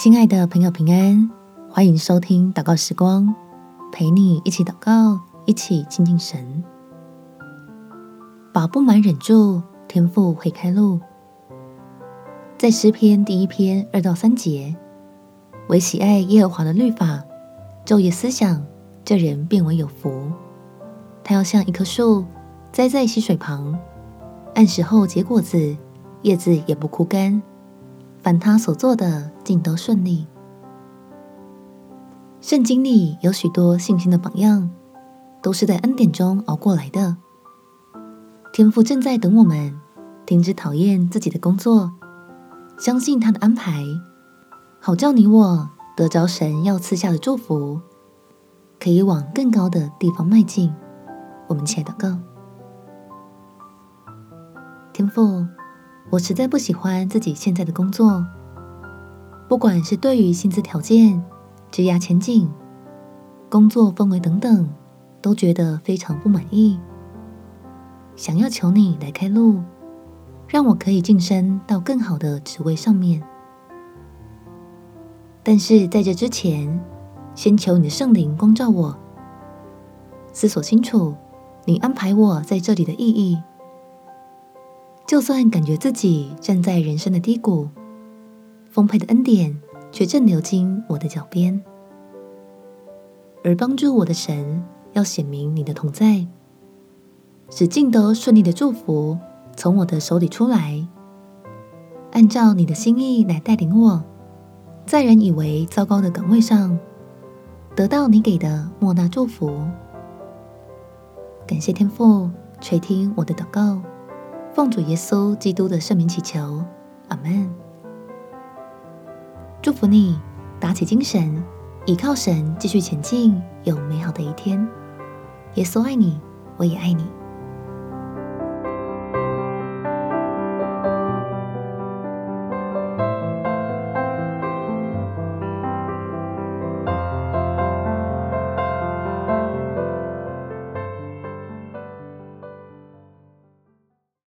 亲爱的朋友，平安，欢迎收听祷告时光，陪你一起祷告，一起亲近神。把不满忍住，天赋会开路。在诗篇第一篇二到三节，惟喜爱耶和华的律法，昼夜思想，这人便为有福。他要像一棵树栽在溪水旁，按时候结果子，叶子也不枯干。凡他所做的，尽都顺利。圣经里有许多信心的榜样，都是在恩典中熬过来的。天父正在等我们停止讨厌自己的工作，相信他的安排，好叫你我得着神要赐下的祝福，可以往更高的地方迈进。我们起来祷告，天父。我实在不喜欢自己现在的工作，不管是对于薪资条件、职涯前景、工作氛围等等，都觉得非常不满意。想要求你来开路，让我可以晋升到更好的职位上面。但是在这之前，先求你的圣灵光照我，思索清楚你安排我在这里的意义。就算感觉自己站在人生的低谷，丰沛的恩典却正流经我的脚边，而帮助我的神要显明你的同在，使尽的顺利的祝福从我的手里出来，按照你的心意来带领我，在人以为糟糕的岗位上，得到你给的莫大祝福。感谢天父垂听我的祷告。奉主耶稣基督的圣名祈求，阿门。祝福你，打起精神，倚靠神，继续前进，有美好的一天。耶稣爱你，我也爱你。